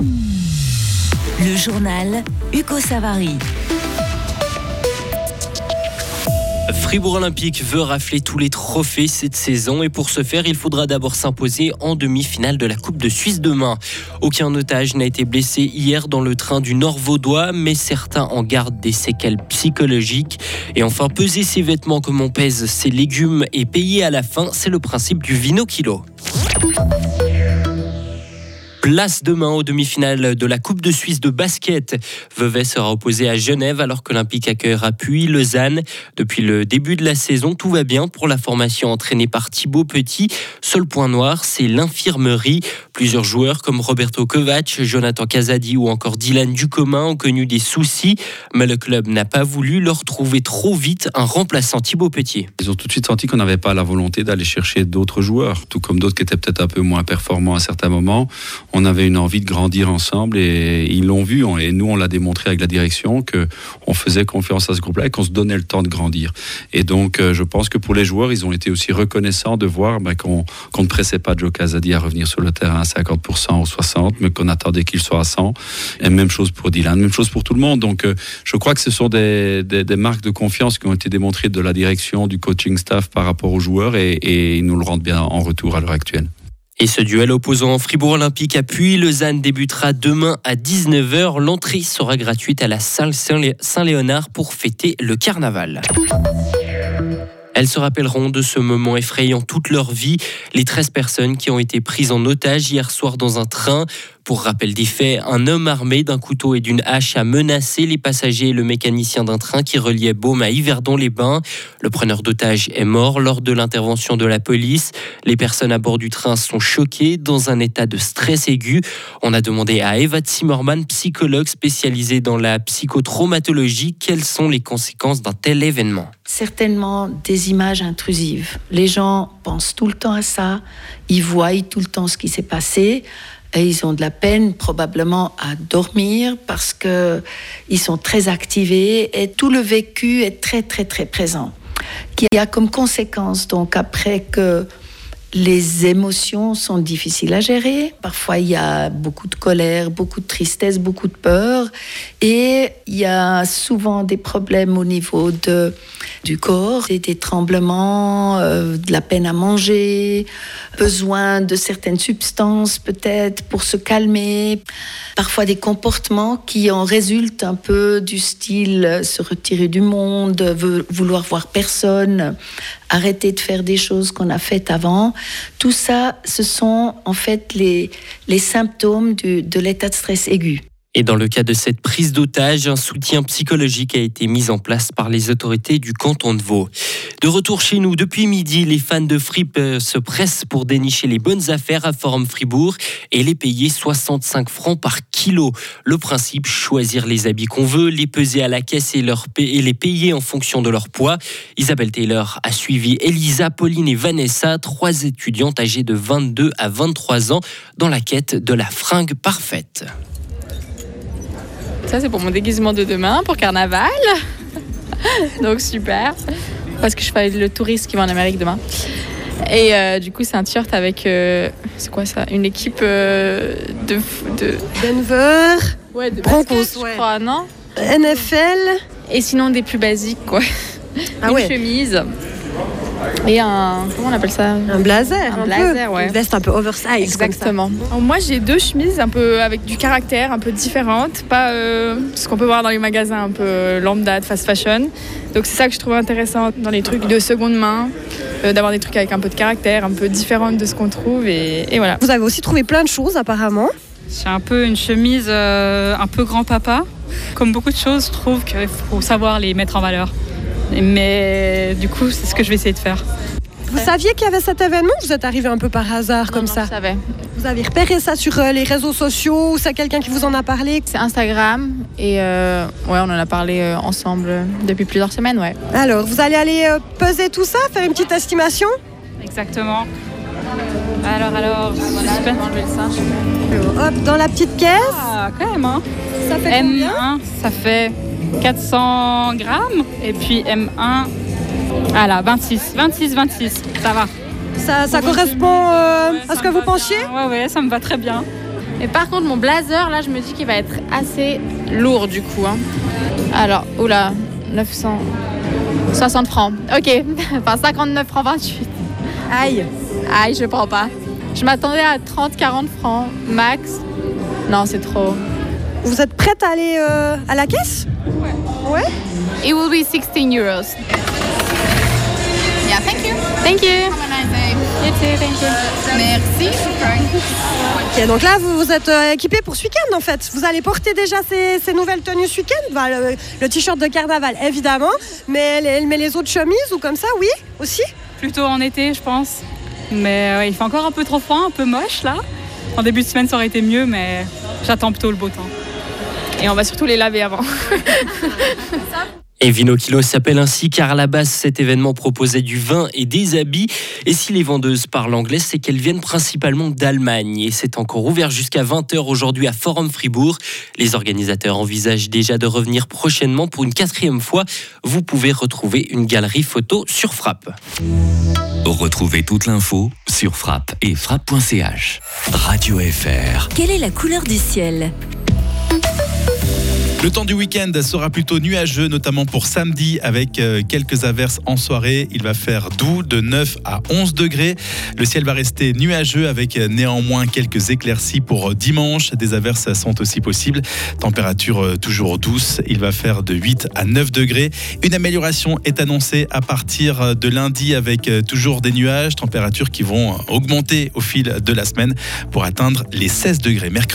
Le journal Hugo Savary. Fribourg Olympique veut rafler tous les trophées cette saison et pour ce faire, il faudra d'abord s'imposer en demi-finale de la Coupe de Suisse demain. Aucun otage n'a été blessé hier dans le train du Nord Vaudois, mais certains en gardent des séquelles psychologiques. Et enfin, peser ses vêtements comme on pèse ses légumes et payer à la fin, c'est le principe du vino kilo. Place demain aux demi-finales de la Coupe de Suisse de basket. Vevey sera opposé à Genève alors que l'Olympique accueillera puis Lausanne. Depuis le début de la saison, tout va bien pour la formation entraînée par Thibaut Petit. Seul point noir, c'est l'infirmerie. Plusieurs joueurs comme Roberto Kovac, Jonathan Casadi ou encore Dylan Ducomin ont connu des soucis, mais le club n'a pas voulu leur trouver trop vite un remplaçant Thibaut Petit. Ils ont tout de suite senti qu'on n'avait pas la volonté d'aller chercher d'autres joueurs, tout comme d'autres qui étaient peut-être un peu moins performants à certains moments avait une envie de grandir ensemble et ils l'ont vu. Et nous, on l'a démontré avec la direction que on faisait confiance à ce groupe-là et qu'on se donnait le temps de grandir. Et donc, euh, je pense que pour les joueurs, ils ont été aussi reconnaissants de voir bah, qu'on ne pressait pas Joe Casadi à revenir sur le terrain à 50% ou 60%, mais qu'on attendait qu'il soit à 100%. Et même chose pour Dylan, même chose pour tout le monde. Donc, euh, je crois que ce sont des, marques de confiance qui ont été démontrées de la direction, du coaching staff par rapport aux joueurs et, et ils nous le rendent bien en retour à l'heure actuelle. Et ce duel opposant Fribourg Olympique à Puy-Lausanne débutera demain à 19h. L'entrée sera gratuite à la salle Saint-Léonard pour fêter le carnaval. Elles se rappelleront de ce moment effrayant toute leur vie, les 13 personnes qui ont été prises en otage hier soir dans un train. Pour rappel des faits, un homme armé d'un couteau et d'une hache a menacé les passagers et le mécanicien d'un train qui reliait Baume à Yverdon-les-Bains. Le preneur d'otage est mort lors de l'intervention de la police. Les personnes à bord du train sont choquées, dans un état de stress aigu. On a demandé à Eva Zimmermann, psychologue spécialisée dans la psychotraumatologie, quelles sont les conséquences d'un tel événement. Certainement des images intrusives. Les gens pensent tout le temps à ça, ils voient tout le temps ce qui s'est passé et ils ont de la peine probablement à dormir parce que ils sont très activés et tout le vécu est très très très présent. Qui a comme conséquence donc après que les émotions sont difficiles à gérer. Parfois, il y a beaucoup de colère, beaucoup de tristesse, beaucoup de peur. Et il y a souvent des problèmes au niveau de, du corps, des, tremblements, euh, de la peine à manger, besoin de certaines substances peut-être pour se calmer. Parfois des comportements qui en résultent un peu du style euh, se retirer du monde, vouloir voir personne, arrêter de faire des choses qu'on a faites avant. Tout ça, ce sont en fait les, les symptômes de l'état de stress aigu. Et dans le cas de cette prise d'otage, un soutien psychologique a été mis en place par les autorités du canton de Vaud. De retour chez nous, depuis midi, les fans de Fripp se pressent pour dénicher les bonnes affaires à Forum Fribourg et les payer 65 francs par kilo. Le principe, choisir les habits qu'on veut, les peser à la caisse et, et les payer en fonction de leur poids. Isabelle Taylor a suivi Elisa, Pauline et Vanessa, trois étudiantes âgées de 22 à 23 ans, dans la quête de la fringue parfaite. Ça, c'est pour mon déguisement de demain, pour carnaval. Donc super. Parce que je fais le touriste qui va en Amérique demain. Et euh, du coup, c'est un t-shirt avec. Euh, c'est quoi ça? Une équipe euh, de, de. Denver. Ouais, de Broncos, je crois, non? NFL. Et sinon, des plus basiques, quoi. Ah Une chemise. Et un. Comment on appelle ça Un blazer. Un, blazer, ouais. Une veste un peu oversize. Exactement. moi, j'ai deux chemises un peu avec du caractère, un peu différentes. Pas euh, ce qu'on peut voir dans les magasins un peu lambda de fast fashion. Donc, c'est ça que je trouve intéressant dans les trucs de seconde main, euh, d'avoir des trucs avec un peu de caractère, un peu différentes de ce qu'on trouve. Et, voilà. Vous avez aussi trouvé plein de choses, apparemment. C'est un peu une chemise euh, un peu grand-papa. Comme beaucoup de choses, je trouve qu'il faut savoir les mettre en valeur. Mais du coup, c'est ce que je vais essayer de faire. Vous saviez qu'il y avait cet événement? Vous êtes arrivé un peu par hasard comme ça Je savais. Vous avez repéré ça sur euh, les réseaux sociaux ou c'est quelqu'un qui vous en a parlé? C'est Instagram et euh, ouais, on en a parlé euh, ensemble depuis plusieurs semaines, ouais. Alors, vous allez aller peser tout ça, faire une petite estimation? Exactement. Alors, alors, Hop, dans la petite caisse. Ah, quand même, hein. Ça fait M1, ça fait 400 grammes. Et puis M1, voilà, 26, 26, 26, ça va. Ça, ça correspond euh, à ce que vous pensiez Ouais, ouais, ça me va très bien. Mais par contre, mon blazer, là, je me dis qu'il va être assez lourd du coup. hein. Alors, oula, 960 francs. Ok, enfin 59 francs 28. Aïe. Aïe, je prends pas. Je m'attendais à 30-40 francs max. Non, c'est trop. Vous êtes prête à aller euh, à la caisse? It will be 16 euros. Yeah, thank you. Thank you. Have a nice day. You too, thank you. Merci. Ok, donc là, vous vous êtes euh, équipé pour ce week-end en fait. Vous allez porter déjà ces, ces nouvelles tenues ce week-end? Bah, Le, le t-shirt de carnaval, évidemment. Mais les, mais les autres chemises ou comme ça, oui, aussi? Plutôt en été, je pense. Mais ouais, il fait encore un peu trop froid, un peu moche là. En début de semaine, ça aurait été mieux, mais j'attends plutôt le beau temps. Et on va surtout les laver avant. Et Vino Kilo s'appelle ainsi car à la base cet événement proposait du vin et des habits. Et si les vendeuses parlent anglais, c'est qu'elles viennent principalement d'Allemagne. Et c'est encore ouvert jusqu'à 20h aujourd'hui à Forum Fribourg. Les organisateurs envisagent déjà de revenir prochainement pour une quatrième fois. Vous pouvez retrouver une galerie photo sur Frappe. Retrouvez toute l'info sur frappe et frappe.ch. Radio FR. Quelle est la couleur du ciel? Le temps du week-end sera plutôt nuageux, notamment pour samedi, avec euh, quelques averses en soirée. Il va faire doux de 9 à 11 degrés. Le ciel va rester nuageux avec euh, néanmoins quelques éclaircies pour euh, dimanche. Des averses sont aussi possibles. Température toujours douce. Il va faire de 8 à 9 degrés. Une amélioration est annoncée à partir de lundi avec toujours des nuages. Températures qui vont augmenter au fil de la semaine pour atteindre les 16 degrés mercredi.